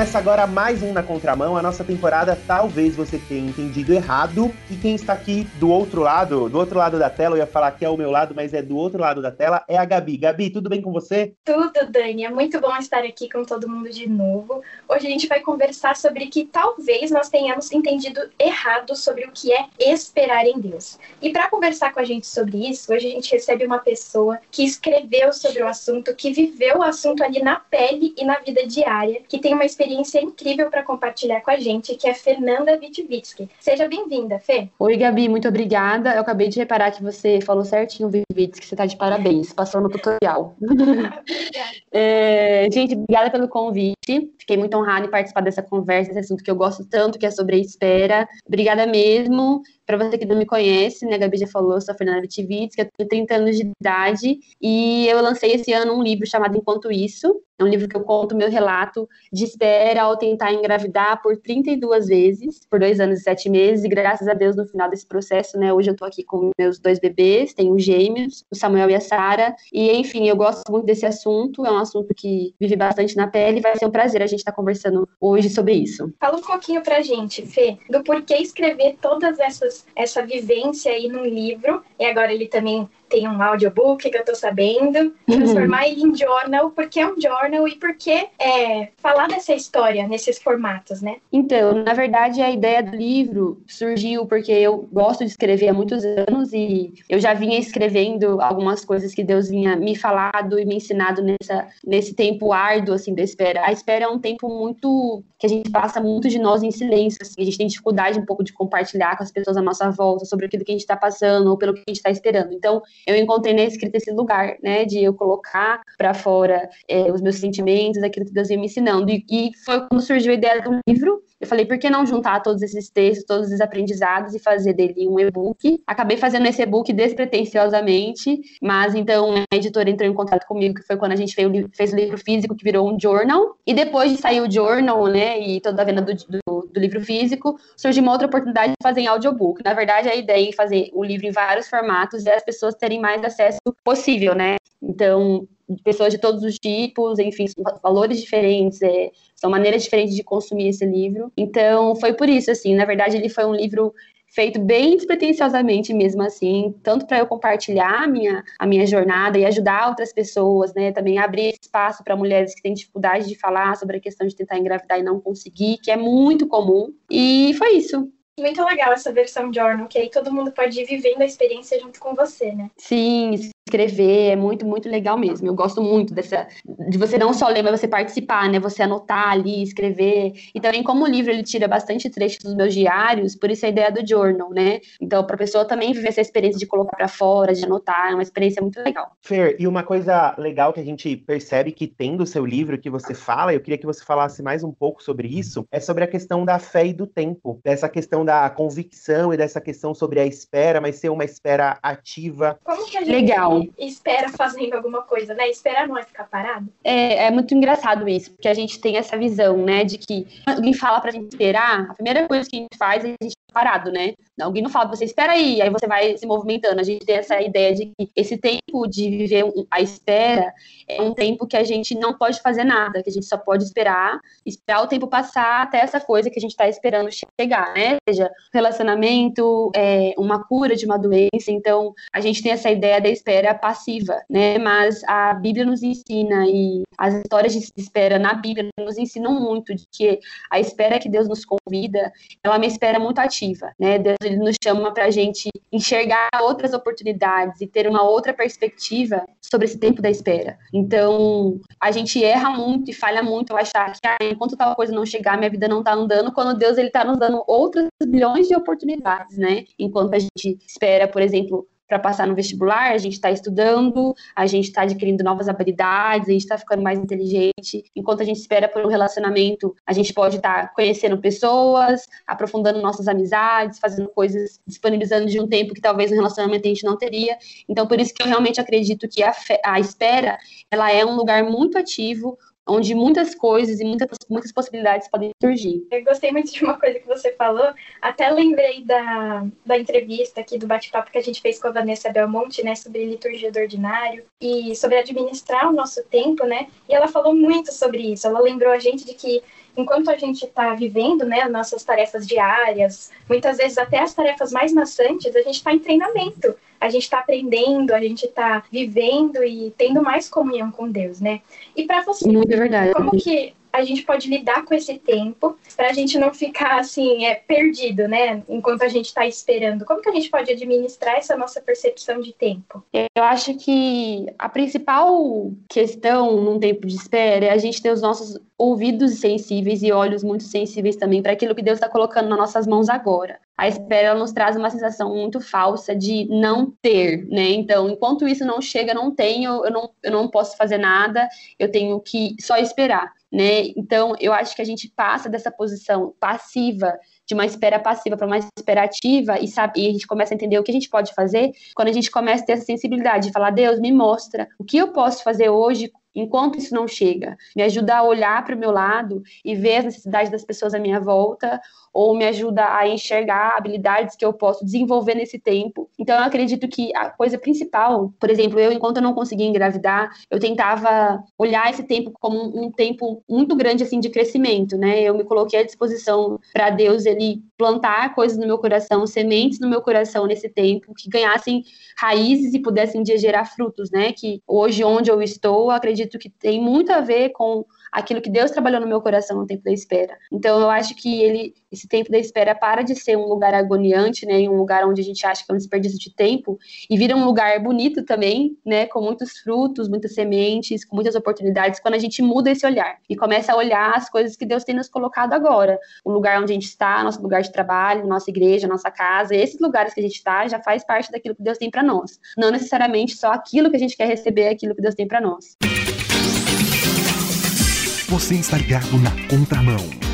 Começa agora mais um Na Contramão, a nossa temporada Talvez Você Tenha Entendido Errado. E quem está aqui do outro lado, do outro lado da tela, eu ia falar que é o meu lado, mas é do outro lado da tela, é a Gabi. Gabi, tudo bem com você? Tudo, Dani. É muito bom estar aqui com todo mundo de novo. Hoje a gente vai conversar sobre que talvez nós tenhamos entendido errado sobre o que é esperar em Deus. E para conversar com a gente sobre isso, hoje a gente recebe uma pessoa que escreveu sobre o assunto, que viveu o assunto ali na pele e na vida diária, que tem uma experiência incrível para compartilhar com a gente, que é Fernanda Witvitsky. Seja bem-vinda, Fê. Oi, Gabi, muito obrigada. Eu acabei de reparar que você falou certinho, Witvitsky, você está de parabéns, passou no tutorial. é, gente, obrigada pelo convite. Fiquei muito honrada em participar dessa conversa, esse assunto que eu gosto tanto, que é sobre a espera. Obrigada mesmo. Para você que não me conhece, né, a Gabi já falou, eu sou a Fernanda Witvitsky, eu tenho 30 anos de idade e eu lancei esse ano um livro chamado Enquanto Isso, é um livro que eu conto meu relato de espera ao tentar engravidar por 32 vezes, por dois anos e sete meses, e graças a Deus, no final desse processo, né, hoje eu tô aqui com meus dois bebês, tenho gêmeos, o Samuel e a Sara, e enfim, eu gosto muito desse assunto, é um assunto que vive bastante na pele, e vai ser um prazer a gente estar tá conversando hoje sobre isso. Fala um pouquinho pra gente, Fê, do porquê escrever todas essas, essa vivência aí num livro, e agora ele também tem um audiobook que eu tô sabendo, transformar ele em journal, porque é um journal e porque é, falar dessa história nesses formatos, né? Então, na verdade, a ideia do livro surgiu porque eu gosto de escrever há muitos anos e eu já vinha escrevendo algumas coisas que Deus vinha me falado e me ensinado nessa, nesse tempo árduo, assim, da espera. A espera é um tempo muito que a gente passa muito de nós em silêncio, assim, a gente tem dificuldade um pouco de compartilhar com as pessoas à nossa volta sobre aquilo que a gente está passando ou pelo que a gente está esperando. Então, eu encontrei na escrita esse lugar, né, de eu colocar para fora é, os meus sentimentos, aquilo que Deus ia me ensinando. E, e foi quando surgiu a ideia do livro. Eu falei, por que não juntar todos esses textos, todos esses aprendizados e fazer dele um e-book? Acabei fazendo esse e-book despretensiosamente, mas então a editora entrou em contato comigo, que foi quando a gente fez o, livro, físico, que virou um journal. E depois de sair o journal, né, e toda a venda do, do, do livro físico, surgiu uma outra oportunidade de fazer em audiobook. Na verdade, a ideia é fazer o livro em vários formatos e as pessoas terem mais acesso possível, né? Então, pessoas de todos os tipos, enfim, valores diferentes, é, são maneiras diferentes de consumir esse livro. Então, foi por isso, assim, na verdade, ele foi um livro feito bem despretensiosamente mesmo assim, tanto para eu compartilhar a minha, a minha jornada e ajudar outras pessoas, né, também abrir espaço para mulheres que têm dificuldade de falar sobre a questão de tentar engravidar e não conseguir, que é muito comum. E foi isso. Muito legal essa versão journal, que aí todo mundo pode ir vivendo a experiência junto com você, né? Sim, escrever é muito, muito legal mesmo. Eu gosto muito dessa de você não só ler, mas você participar, né? Você anotar ali, escrever. E também como o livro ele tira bastante trechos dos meus diários, por isso a ideia do journal, né? Então, para a pessoa também viver essa experiência de colocar para fora, de anotar, é uma experiência muito legal. Fer, e uma coisa legal que a gente percebe que tem do seu livro que você fala, eu queria que você falasse mais um pouco sobre isso, é sobre a questão da fé e do tempo, dessa questão da convicção e dessa questão sobre a espera, mas ser uma espera ativa. Como que a gente Legal. Espera fazendo alguma coisa, né? Esperar não é ficar parado. É, é muito engraçado isso, porque a gente tem essa visão, né, de que alguém fala pra gente esperar, a primeira coisa que a gente faz é a gente parado, né? Alguém não fala pra você, espera aí, aí você vai se movimentando. A gente tem essa ideia de que esse tempo de viver a espera é um tempo que a gente não pode fazer nada, que a gente só pode esperar, esperar o tempo passar até essa coisa que a gente tá esperando chegar, né? Seja relacionamento, é, uma cura de uma doença. Então, a gente tem essa ideia da espera passiva, né? Mas a Bíblia nos ensina e as histórias de espera na Bíblia nos ensinam muito de que a espera que Deus nos convida, ela é uma espera muito ativa, né? Deus ele nos chama para a gente enxergar outras oportunidades e ter uma outra perspectiva sobre esse tempo da espera. Então, a gente erra muito e falha muito ao achar que ah, enquanto tal coisa não chegar, minha vida não está andando, quando Deus ele está nos dando outras milhões de oportunidades, né? Enquanto a gente espera, por exemplo, para passar no vestibular, a gente está estudando, a gente está adquirindo novas habilidades, a gente está ficando mais inteligente. Enquanto a gente espera por um relacionamento, a gente pode estar tá conhecendo pessoas, aprofundando nossas amizades, fazendo coisas, disponibilizando de um tempo que talvez no relacionamento a gente não teria. Então, por isso que eu realmente acredito que a, a espera, ela é um lugar muito ativo, onde muitas coisas e muitas, muitas possibilidades podem surgir. Eu gostei muito de uma coisa que você falou, até lembrei da, da entrevista aqui, do bate-papo que a gente fez com a Vanessa Belmonte, né, sobre liturgia do ordinário e sobre administrar o nosso tempo, né, e ela falou muito sobre isso, ela lembrou a gente de que enquanto a gente está vivendo, né, nossas tarefas diárias, muitas vezes até as tarefas mais maçantes, a gente está em treinamento, a gente está aprendendo, a gente está vivendo e tendo mais comunhão com Deus, né? E para você, como que a gente pode lidar com esse tempo para a gente não ficar assim é perdido, né? Enquanto a gente está esperando. Como que a gente pode administrar essa nossa percepção de tempo? Eu acho que a principal questão num tempo de espera é a gente ter os nossos ouvidos sensíveis e olhos muito sensíveis também para aquilo que Deus está colocando nas nossas mãos agora. A espera nos traz uma sensação muito falsa de não ter, né? Então, enquanto isso não chega, não tenho, eu não, eu não posso fazer nada, eu tenho que só esperar né? Então, eu acho que a gente passa dessa posição passiva, de uma espera passiva para uma espera ativa e, sabe, e a gente começa a entender o que a gente pode fazer quando a gente começa a ter essa sensibilidade de falar, Deus, me mostra o que eu posso fazer hoje enquanto isso não chega. Me ajuda a olhar para o meu lado e ver as necessidades das pessoas à minha volta, ou me ajuda a enxergar habilidades que eu posso desenvolver nesse tempo. Então, eu acredito que a coisa principal, por exemplo, eu, enquanto eu não conseguia engravidar, eu tentava olhar esse tempo como um, tempo muito grande, assim, de crescimento, né? Eu me coloquei à disposição para Deus, ele plantar coisas no meu coração, sementes no meu coração nesse tempo, que ganhassem raízes e pudessem gerar frutos, né? Que hoje, onde eu estou, acredito que tem muito a ver com aquilo que Deus trabalhou no meu coração no tempo da espera. Então eu acho que ele esse tempo da espera para de ser um lugar agoniante, né, um lugar onde a gente acha que é um desperdício de tempo e vira um lugar bonito também, né, com muitos frutos, muitas sementes, com muitas oportunidades, quando a gente muda esse olhar e começa a olhar as coisas que Deus tem nos colocado agora, o lugar onde a gente está, nosso lugar de trabalho, nossa igreja, nossa casa, esses lugares que a gente está já faz parte daquilo que Deus tem para nós, não necessariamente só aquilo que a gente quer receber, é aquilo que Deus tem para nós. Você está ligado na contramão.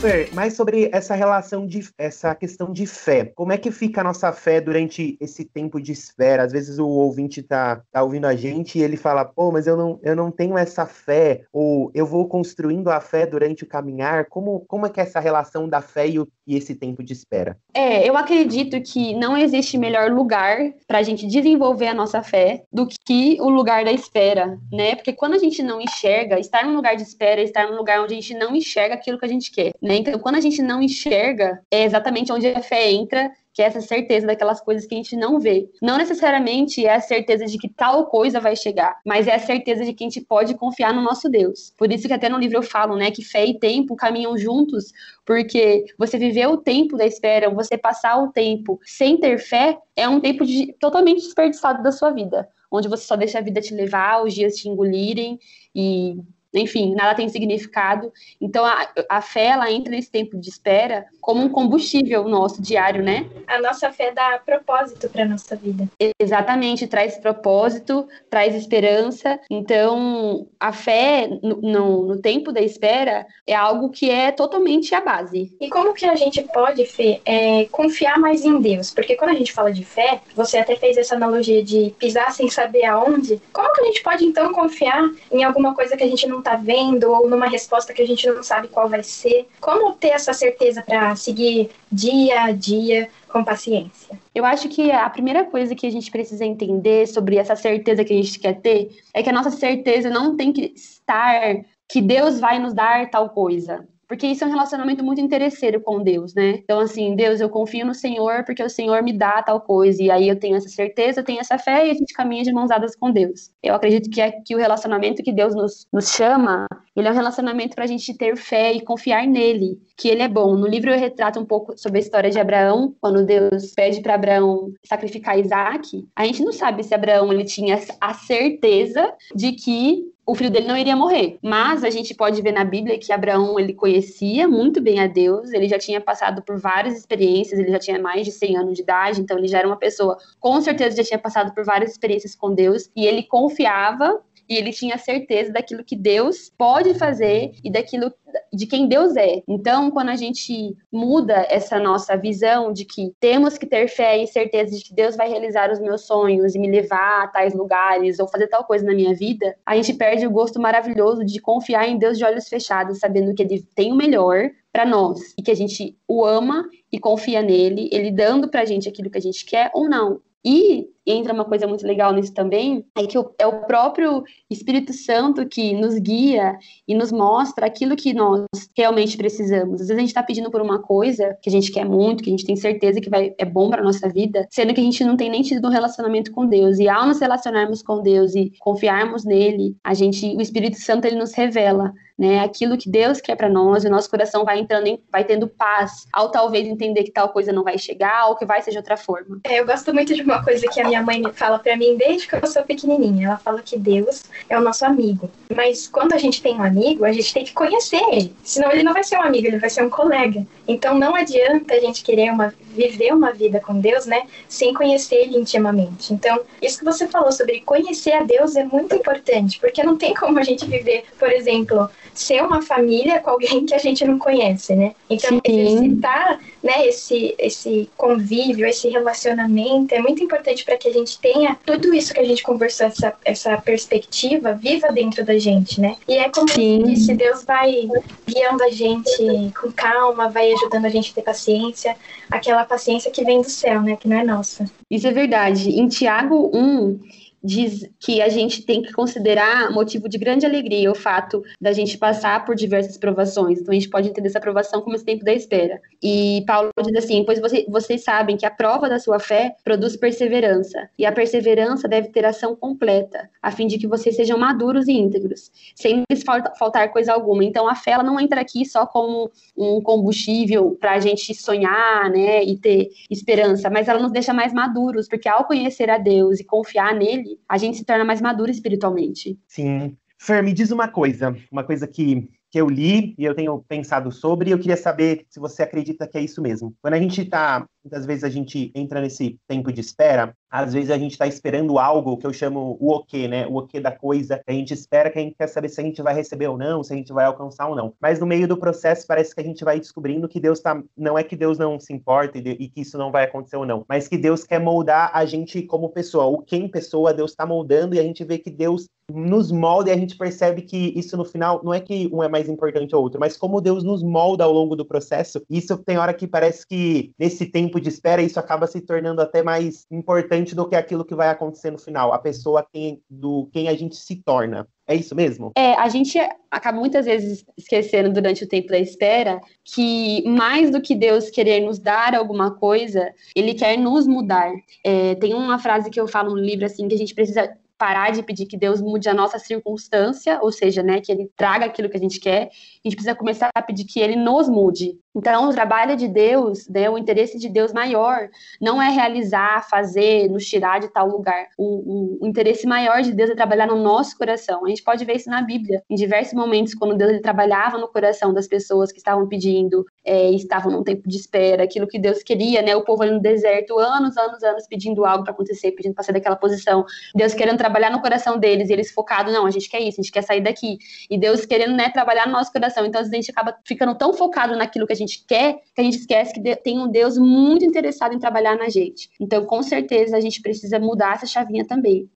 Fer, mais sobre essa relação de essa questão de fé. Como é que fica a nossa fé durante esse tempo de espera? Às vezes o ouvinte tá, tá ouvindo a gente e ele fala, pô, mas eu não, eu não tenho essa fé, ou eu vou construindo a fé durante o caminhar. Como, como é que é essa relação da fé e, o, e esse tempo de espera? É, eu acredito que não existe melhor lugar para a gente desenvolver a nossa fé do que o lugar da espera, né? Porque quando a gente não enxerga, estar num lugar de espera, estar num lugar onde a gente não enxerga aquilo que a gente quer. Né? Então, quando a gente não enxerga, é exatamente onde a fé entra, que é essa certeza daquelas coisas que a gente não vê. Não necessariamente é a certeza de que tal coisa vai chegar, mas é a certeza de que a gente pode confiar no nosso Deus. Por isso que até no livro eu falo, né, que fé e tempo caminham juntos, porque você viver o tempo da espera, você passar o tempo sem ter fé, é um tempo de, totalmente desperdiçado da sua vida, onde você só deixa a vida te levar, os dias te engolirem e enfim, nada tem significado. Então a, a fé ela entra nesse tempo de espera como um combustível nosso diário, né? A nossa fé dá propósito para nossa vida. Exatamente, traz propósito, traz esperança. Então a fé no, no, no tempo da espera é algo que é totalmente a base. E como que a gente pode, Fê, é, confiar mais em Deus? Porque quando a gente fala de fé, você até fez essa analogia de pisar sem saber aonde. Como que a gente pode então confiar em alguma coisa que a gente não não está vendo ou numa resposta que a gente não sabe qual vai ser. Como ter essa certeza para seguir dia a dia com paciência? Eu acho que a primeira coisa que a gente precisa entender sobre essa certeza que a gente quer ter é que a nossa certeza não tem que estar que Deus vai nos dar tal coisa. Porque isso é um relacionamento muito interesseiro com Deus, né? Então, assim, Deus, eu confio no Senhor porque o Senhor me dá tal coisa. E aí eu tenho essa certeza, eu tenho essa fé e a gente caminha de mãos dadas com Deus. Eu acredito que, é, que o relacionamento que Deus nos, nos chama, ele é um relacionamento para a gente ter fé e confiar nele, que ele é bom. No livro eu retrato um pouco sobre a história de Abraão, quando Deus pede para Abraão sacrificar Isaac. A gente não sabe se Abraão ele tinha a certeza de que o filho dele não iria morrer. Mas a gente pode ver na Bíblia que Abraão ele conhecia muito bem a Deus, ele já tinha passado por várias experiências, ele já tinha mais de 100 anos de idade, então ele já era uma pessoa, com certeza já tinha passado por várias experiências com Deus, e ele confiava e ele tinha certeza daquilo que Deus pode fazer e daquilo de quem Deus é. Então, quando a gente muda essa nossa visão de que temos que ter fé e certeza de que Deus vai realizar os meus sonhos e me levar a tais lugares ou fazer tal coisa na minha vida, a gente perde o gosto maravilhoso de confiar em Deus de olhos fechados, sabendo que ele tem o melhor para nós e que a gente o ama e confia nele, ele dando pra gente aquilo que a gente quer ou não. E entra uma coisa muito legal nisso também, é que é o próprio Espírito Santo que nos guia e nos mostra aquilo que nós realmente precisamos. Às vezes a gente está pedindo por uma coisa que a gente quer muito, que a gente tem certeza que vai, é bom para nossa vida, sendo que a gente não tem nem tido um relacionamento com Deus. E ao nos relacionarmos com Deus e confiarmos nele, a gente, o Espírito Santo ele nos revela né? Aquilo que Deus quer para nós, o nosso coração vai entrando, em, vai tendo paz, ao talvez entender que tal coisa não vai chegar, ou que vai ser de outra forma. É, eu gosto muito de uma coisa que a minha mãe fala para mim desde que eu sou pequenininha. Ela fala que Deus é o nosso amigo. Mas quando a gente tem um amigo, a gente tem que conhecer ele. Senão ele não vai ser um amigo, ele vai ser um colega. Então não adianta a gente querer uma, viver uma vida com Deus, né, sem conhecer ele intimamente. Então, isso que você falou sobre conhecer a Deus é muito importante, porque não tem como a gente viver, por exemplo, ser uma família com alguém que a gente não conhece, né? Então, Sim. exercitar né, esse, esse convívio, esse relacionamento é muito importante para que a gente tenha tudo isso que a gente conversou, essa, essa perspectiva viva dentro da gente, né? E é como Sim. disse, Deus vai guiando a gente com calma, vai ajudando a gente a ter paciência, aquela paciência que vem do céu, né? Que não é nossa. Isso é verdade. Em Tiago 1, diz que a gente tem que considerar motivo de grande alegria o fato da gente passar por diversas provações. Então a gente pode entender essa provação como esse tempo da espera. E Paulo diz assim: pois você, vocês sabem que a prova da sua fé produz perseverança, e a perseverança deve ter ação completa, a fim de que vocês sejam maduros e íntegros, sem lhes faltar coisa alguma. Então a fé ela não entra aqui só como um combustível para a gente sonhar, né, e ter esperança, mas ela nos deixa mais maduros, porque ao conhecer a Deus e confiar nele a gente se torna mais maduro espiritualmente. Sim. Fer, me diz uma coisa, uma coisa que que eu li e eu tenho pensado sobre, e eu queria saber se você acredita que é isso mesmo. Quando a gente está, muitas vezes a gente entra nesse tempo de espera, às vezes a gente está esperando algo que eu chamo o o quê, né? O o quê da coisa, a gente espera, que a gente quer saber se a gente vai receber ou não, se a gente vai alcançar ou não. Mas no meio do processo parece que a gente vai descobrindo que Deus tá, não é que Deus não se importa e, de, e que isso não vai acontecer ou não, mas que Deus quer moldar a gente como pessoa. O quem pessoa Deus está moldando e a gente vê que Deus nos molda e a gente percebe que isso no final não é que um é mais importante ou outro, mas como Deus nos molda ao longo do processo. Isso tem hora que parece que nesse tempo de espera isso acaba se tornando até mais importante do que aquilo que vai acontecer no final, a pessoa quem, do quem a gente se torna. É isso mesmo? É, a gente acaba muitas vezes esquecendo durante o tempo da espera que mais do que Deus querer nos dar alguma coisa, Ele quer nos mudar. É, tem uma frase que eu falo no livro assim que a gente precisa parar de pedir que Deus mude a nossa circunstância, ou seja, né, que ele traga aquilo que a gente quer, a gente precisa começar a pedir que ele nos mude. Então, o trabalho de Deus, né, o interesse de Deus maior, não é realizar, fazer, nos tirar de tal lugar. O, o, o, interesse maior de Deus é trabalhar no nosso coração. A gente pode ver isso na Bíblia, em diversos momentos, quando Deus ele trabalhava no coração das pessoas que estavam pedindo, é, estavam num tempo de espera, aquilo que Deus queria, né? O povo ali no deserto, anos, anos, anos, pedindo algo para acontecer, pedindo para sair daquela posição. Deus querendo trabalhar no coração deles, e eles focados, não, a gente quer isso, a gente quer sair daqui. E Deus querendo, né, trabalhar no nosso coração. Então, às vezes, a gente acaba ficando tão focado naquilo que a gente quer, que a gente esquece que tem um Deus muito interessado em trabalhar na gente. Então, com certeza, a gente precisa mudar essa chavinha também.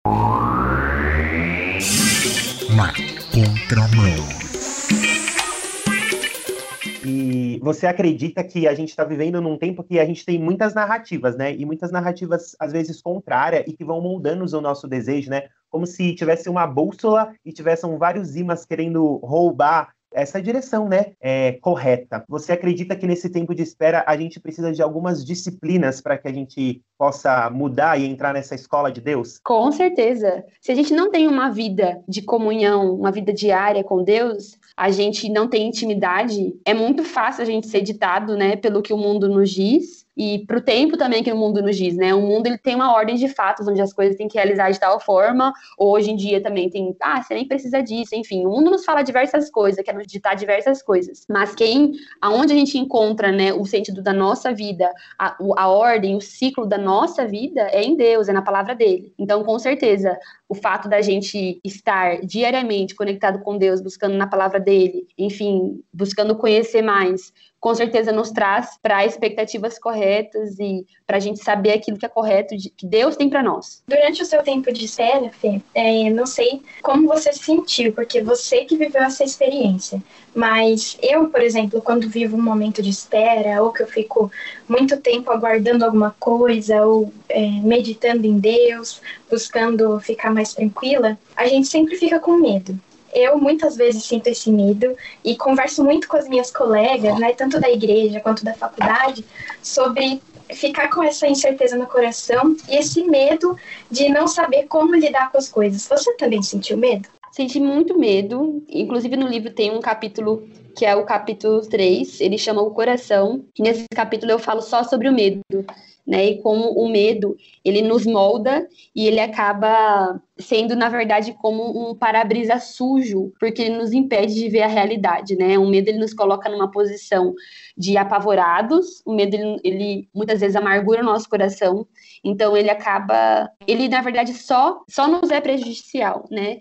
Na contramão. E você acredita que a gente está vivendo num tempo que a gente tem muitas narrativas, né? E muitas narrativas, às vezes, contrárias e que vão moldando o nosso desejo, né? Como se tivesse uma bússola e tivessem vários imãs querendo roubar essa direção, né, é, correta. Você acredita que nesse tempo de espera a gente precisa de algumas disciplinas para que a gente possa mudar e entrar nessa escola de Deus? Com certeza. Se a gente não tem uma vida de comunhão, uma vida diária com Deus, a gente não tem intimidade, é muito fácil a gente ser ditado, né, pelo que o mundo nos diz e para o tempo também que o mundo nos diz, né? O mundo ele tem uma ordem de fatos onde as coisas têm que realizar de tal forma. Hoje em dia também tem, ah, você nem precisa disso, enfim. O mundo nos fala diversas coisas, quer nos ditar diversas coisas. Mas quem, aonde a gente encontra, né, o sentido da nossa vida, a, a ordem, o ciclo da nossa vida é em Deus, é na palavra dele. Então, com certeza, o fato da gente estar diariamente conectado com Deus, buscando na palavra dele, enfim, buscando conhecer mais, com certeza nos traz para expectativas corretas e para a gente saber aquilo que é correto, que Deus tem para nós. Durante o seu tempo de espera, Fê, é, não sei como você se sentiu, porque você que viveu essa experiência. Mas eu, por exemplo, quando vivo um momento de espera, ou que eu fico muito tempo aguardando alguma coisa, ou é, meditando em Deus, buscando ficar mais tranquila, a gente sempre fica com medo eu muitas vezes sinto esse medo e converso muito com as minhas colegas, né, tanto da igreja quanto da faculdade, sobre ficar com essa incerteza no coração e esse medo de não saber como lidar com as coisas. Você também sentiu medo? Senti muito medo. Inclusive, no livro tem um capítulo que é o capítulo 3, ele chama O Coração. E nesse capítulo eu falo só sobre o medo né? E como o medo, ele nos molda e ele acaba sendo, na verdade, como um para-brisa sujo, porque ele nos impede de ver a realidade, né? O medo, ele nos coloca numa posição de apavorados, o medo, ele, ele muitas vezes amargura o nosso coração, então ele acaba, ele, na verdade, só, só nos é prejudicial, né?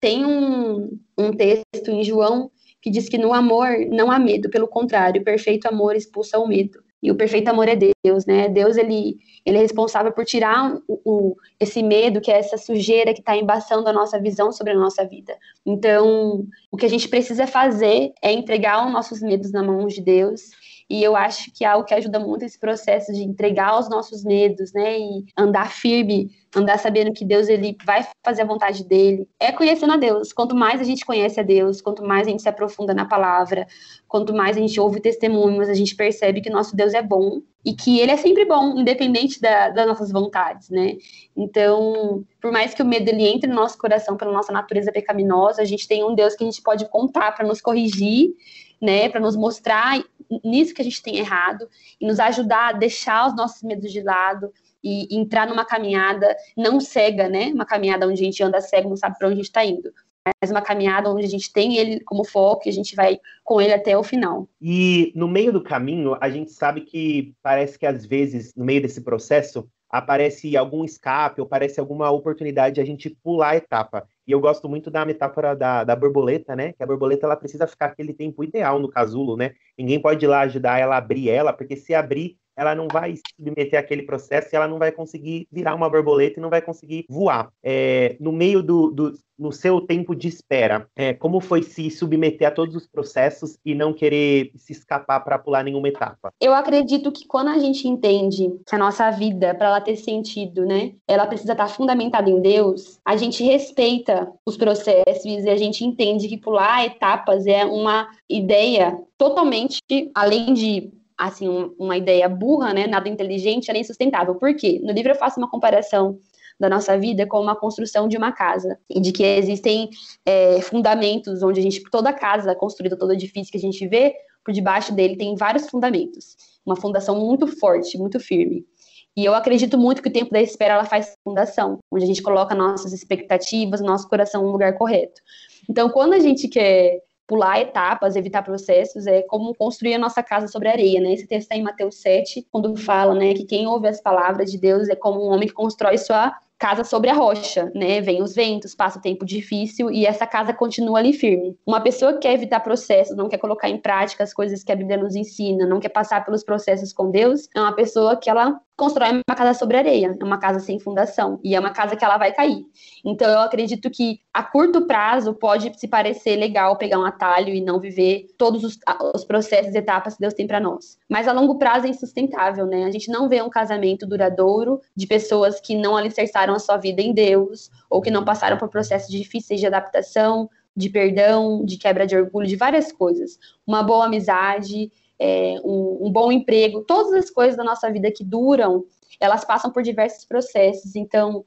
Tem um, um texto em João que diz que no amor não há medo, pelo contrário, o perfeito amor expulsa o medo. E o perfeito amor é Deus, né? Deus ele, ele é responsável por tirar o, o esse medo, que é essa sujeira que está embaçando a nossa visão sobre a nossa vida. Então, o que a gente precisa fazer é entregar os nossos medos na mão de Deus e eu acho que é algo que ajuda muito esse processo de entregar os nossos medos, né? E andar firme, andar sabendo que Deus ele vai fazer a vontade dele. É conhecendo a Deus. Quanto mais a gente conhece a Deus, quanto mais a gente se aprofunda na palavra, quanto mais a gente ouve testemunhos, a gente percebe que nosso Deus é bom e que ele é sempre bom, independente da, das nossas vontades, né? Então, por mais que o medo ele entre no nosso coração pela nossa natureza pecaminosa, a gente tem um Deus que a gente pode contar para nos corrigir né, para nos mostrar nisso que a gente tem errado e nos ajudar a deixar os nossos medos de lado e, entrar numa caminhada não cega, né, uma caminhada onde a gente anda cego, não sabe para onde a gente está indo, mas uma caminhada onde a gente tem ele como foco e a gente vai com ele até o final. E no meio do caminho, a gente sabe que parece que às vezes, no meio desse processo, aparece algum escape ou parece alguma oportunidade de a gente pular a etapa. E eu gosto muito da metáfora da, da borboleta, né? Que a borboleta ela precisa ficar aquele tempo ideal no casulo, né? Ninguém pode ir lá ajudar ela a abrir ela, porque se abrir, ela não vai submeter aquele processo e ela não vai conseguir virar uma borboleta e não vai conseguir voar. É, no meio do, do, no seu tempo de espera, é, como foi se submeter a todos os processos e não querer se escapar para pular nenhuma etapa? Eu acredito que quando a gente entende que a nossa vida, para ela ter sentido, né, ela precisa estar fundamentada em Deus, a gente respeita os processos e a gente entende que pular etapas é uma ideia totalmente além de assim, uma ideia burra, né, nada inteligente, ela é insustentável. Por quê? No livro eu faço uma comparação da nossa vida com uma construção de uma casa, e de que existem é, fundamentos onde a gente, toda casa construída, todo edifício que a gente vê, por debaixo dele tem vários fundamentos, uma fundação muito forte, muito firme. E eu acredito muito que o tempo da espera ela faz fundação, onde a gente coloca nossas expectativas, nosso coração no lugar correto. Então, quando a gente quer pular etapas, evitar processos, é como construir a nossa casa sobre areia, né? Esse texto está em Mateus 7, quando fala, né, que quem ouve as palavras de Deus é como um homem que constrói sua casa sobre a rocha, né? Vem os ventos, passa o tempo difícil e essa casa continua ali firme. Uma pessoa que quer evitar processos, não quer colocar em prática as coisas que a Bíblia nos ensina, não quer passar pelos processos com Deus, é uma pessoa que ela constrói uma casa sobre areia, é uma casa sem fundação e é uma casa que ela vai cair. Então eu acredito que a curto prazo pode se parecer legal pegar um atalho e não viver todos os, os processos e etapas que Deus tem para nós. Mas a longo prazo é insustentável, né? A gente não vê um casamento duradouro de pessoas que não alicerçaram a sua vida em Deus ou que não passaram por processos difíceis de adaptação, de perdão, de quebra de orgulho, de várias coisas. Uma boa amizade, é, um, um, bom emprego, todas as coisas da nossa vida que duram, elas passam por diversos processos. Então,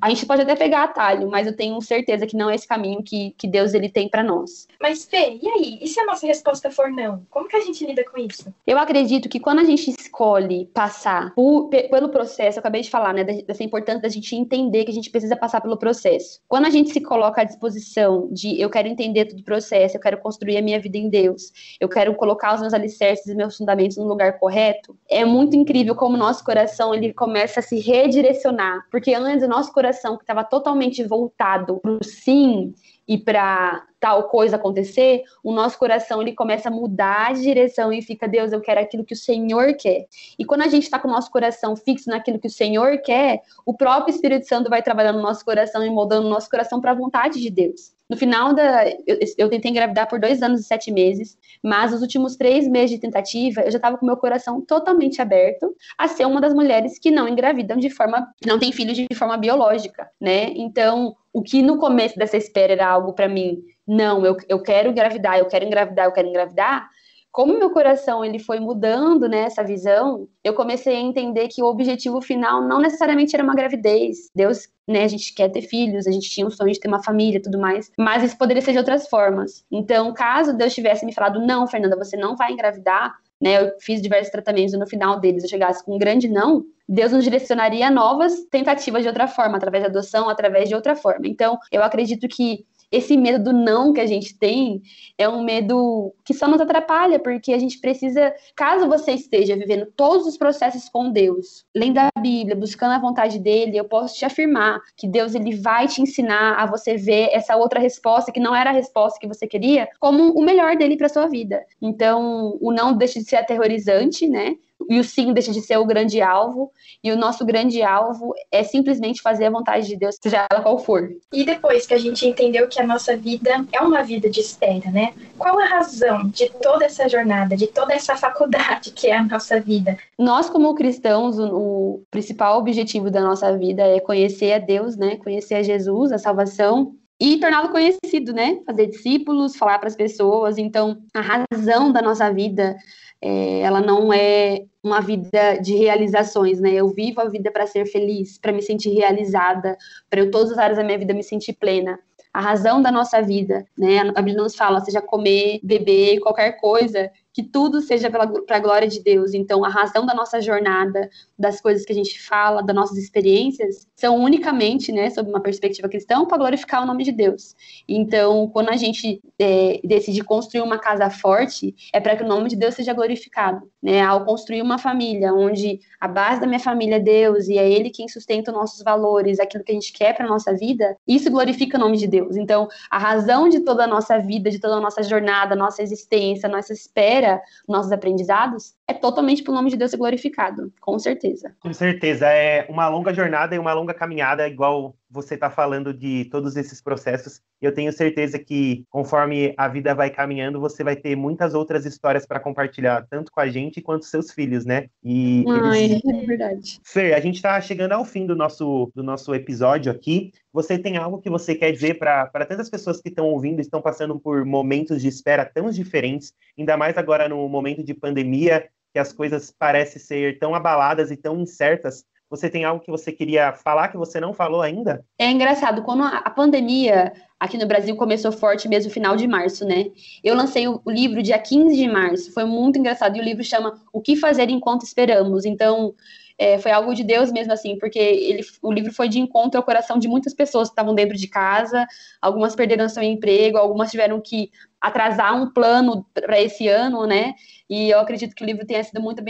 a gente pode até pegar atalho, mas eu tenho certeza que não é esse caminho que, que Deus ele tem para nós. Mas Fê, e aí? E se a nossa resposta for não? Como que a gente lida com isso? Eu acredito que quando a gente escolhe passar por, pelo processo, eu acabei de falar, né, dessa importância da gente entender que a gente precisa passar pelo processo. Quando a gente se coloca à disposição de eu quero entender todo o processo, eu quero construir a minha vida em Deus, eu quero colocar os meus alicerces e meus fundamentos no lugar correto, é muito incrível como o nosso coração ele ele começa a se redirecionar, porque antes o nosso coração que estava totalmente voltado para o sim e para tal coisa acontecer, o nosso coração ele começa a mudar de direção e fica, Deus, eu quero aquilo que o Senhor quer. E quando a gente está com o nosso coração fixo naquilo que o Senhor quer, o próprio Espírito Santo vai trabalhando no nosso coração e moldando o nosso coração para a vontade de Deus. No final da. Eu, eu, tentei engravidar por dois anos e sete meses, mas nos últimos três meses de tentativa, eu já estava com meu coração totalmente aberto a ser uma das mulheres que não engravidam de forma. não tem filhos de forma biológica, né? Então, o que no começo dessa espera era algo para mim, não, eu, eu quero engravidar, eu quero engravidar, eu quero engravidar, como meu coração ele foi mudando nessa né, visão, eu comecei a entender que o objetivo final não necessariamente era uma gravidez. Deus, né, a gente quer ter filhos, a gente tinha um sonho de ter uma família, tudo mais, mas isso poderia ser de outras formas. Então, caso Deus tivesse me falado não, Fernanda, você não vai engravidar, né, eu fiz diversos tratamentos e no final deles eu chegasse com um grande não, Deus nos direcionaria a novas tentativas de outra forma, através da adoção, através de outra forma. Então, eu acredito que esse medo do não que a gente tem é um medo que só nos atrapalha, porque a gente precisa, caso você esteja vivendo todos os processos com Deus, lendo a Bíblia, buscando a vontade dele, eu posso te afirmar que Deus ele vai te ensinar a você ver essa outra resposta que não era a resposta que você queria, como o melhor dele para sua vida. Então, o não deixa de ser aterrorizante, né? E o sim deixa de ser o grande alvo, e o nosso grande alvo é simplesmente fazer a vontade de Deus, seja ela qual for. E depois que a gente entendeu que a nossa vida é uma vida de espera, né? Qual a razão de toda essa jornada, de toda essa faculdade que é a nossa vida? Nós, como cristãos, o, o principal objetivo da nossa vida é conhecer a Deus, né? Conhecer a Jesus, a salvação, e torná-lo conhecido, né? Fazer discípulos, falar para as pessoas. Então, a razão da nossa vida é, ela não é uma vida de realizações, né? Eu vivo a vida para ser feliz, para me sentir realizada, para eu todas as áreas da minha vida me sentir plena. A razão da nossa vida, né? A Bíblia nos fala, seja comer, beber, qualquer coisa, que tudo seja para a glória de Deus. Então, a razão da nossa jornada, das coisas que a gente fala, das nossas experiências, são unicamente, né, sob uma perspectiva cristã, para glorificar o nome de Deus. Então, quando a gente é, decide construir uma casa forte, é para que o nome de Deus seja glorificado. Né? Ao construir uma família onde a base da minha família é Deus e é Ele quem sustenta os nossos valores, aquilo que a gente quer para nossa vida, isso glorifica o nome de Deus. Então, a razão de toda a nossa vida, de toda a nossa jornada, nossa existência, nossa espera, nossos aprendizados, é totalmente para o nome de Deus ser glorificado, com certeza. Com certeza, é uma longa jornada e uma longa caminhada, igual você está falando de todos esses processos. Eu tenho certeza que, conforme a vida vai caminhando, você vai ter muitas outras histórias para compartilhar, tanto com a gente quanto seus filhos, né? E Ai, eles... é verdade. Fer, a gente está chegando ao fim do nosso, do nosso episódio aqui. Você tem algo que você quer dizer para tantas pessoas que estão ouvindo, estão passando por momentos de espera tão diferentes, ainda mais agora no momento de pandemia, que as coisas parecem ser tão abaladas e tão incertas. Você tem algo que você queria falar que você não falou ainda? É engraçado, quando a pandemia aqui no Brasil começou forte mesmo no final de março, né? Eu lancei o livro dia 15 de março, foi muito engraçado, e o livro chama O que Fazer Enquanto Esperamos. Então, é, foi algo de Deus mesmo, assim, porque ele, o livro foi de encontro ao coração de muitas pessoas que estavam dentro de casa, algumas perderam seu emprego, algumas tiveram que atrasar um plano para esse ano, né? E eu acredito que o livro tenha sido muito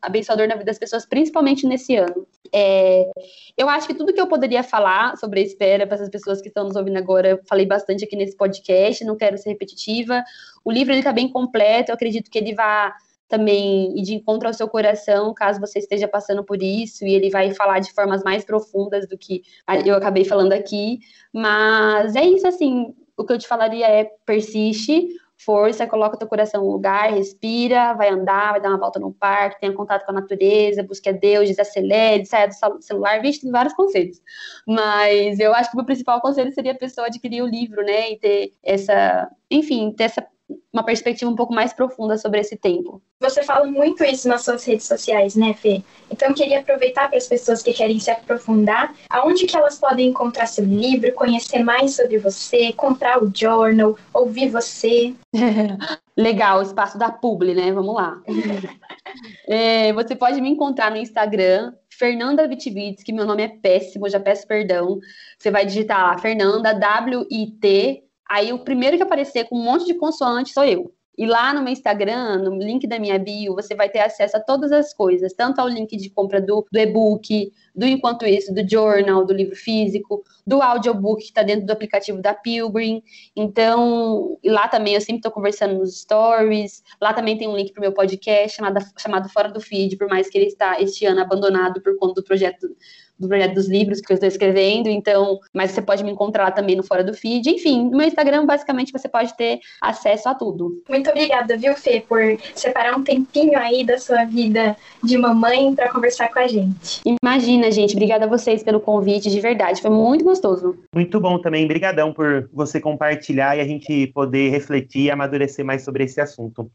abençoador na, vida das pessoas, principalmente nesse ano. É, eu acho que tudo que eu poderia falar sobre a espera para essas pessoas que estão nos ouvindo agora, eu falei bastante aqui nesse podcast, não quero ser repetitiva. O livro está bem completo, eu acredito que ele vai também ir de encontro ao seu coração, caso você esteja passando por isso, e ele vai falar de formas mais profundas do que eu acabei falando aqui. Mas é isso, assim, o que eu te falaria é persiste, força, coloca teu coração no lugar, respira, vai andar, vai dar uma volta no parque, tenha contato com a natureza, busque a Deus, desacelere, saia do celular, vixe, tem vários conselhos. Mas eu acho que o meu principal conselho seria a pessoa adquirir o livro, né, e ter essa, enfim, ter essa uma perspectiva um pouco mais profunda sobre esse tempo. Você fala muito isso nas suas redes sociais, né, Fê? Então eu queria aproveitar para as pessoas que querem se aprofundar, aonde que elas podem encontrar seu livro, conhecer mais sobre você, comprar o journal, ouvir você. Legal, o espaço da publi, né? Vamos lá. é, você pode me encontrar no Instagram, Fernanda Vitivits, que meu nome é péssimo, já peço perdão. Você vai digitar lá, Fernanda, W-I-T Aí o primeiro que aparecer com um monte de consoante sou eu. E lá no meu Instagram, no link da minha bio, você vai ter acesso a todas as coisas, tanto ao link de compra do, do e-book, do Enquanto Isso, do journal, do livro físico, do audiobook que está dentro do aplicativo da Pilgrim. Então, lá também eu sempre estou conversando nos stories. Lá também tem um link para o meu podcast chamado, chamado Fora do Feed, por mais que ele está este ano abandonado por conta do projeto do projeto dos livros que eu estou escrevendo, então, mas você pode me encontrar também no Fora do Feed. Enfim, no meu Instagram, basicamente, você pode ter acesso a tudo. Muito obrigada, viu, Fê, por separar um tempinho aí da sua vida de mamãe para conversar com a gente. Imagina, gente. Obrigada a vocês pelo convite, de verdade. Foi muito gostoso. Muito bom também. Obrigadão por você compartilhar e a gente poder refletir e amadurecer mais sobre esse assunto.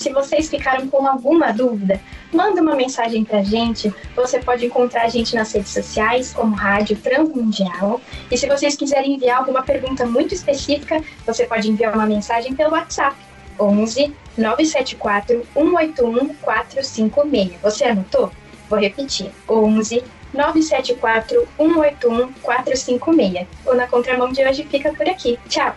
Se vocês ficaram com alguma dúvida, manda uma mensagem pra gente. Você pode encontrar a gente nas redes sociais, como Rádio Transmundial. E se vocês quiserem enviar alguma pergunta muito específica, você pode enviar uma mensagem pelo WhatsApp. 11 974 181 456. Você anotou? Vou repetir. 11 974 181 456. O Na Contramão de hoje fica por aqui. Tchau!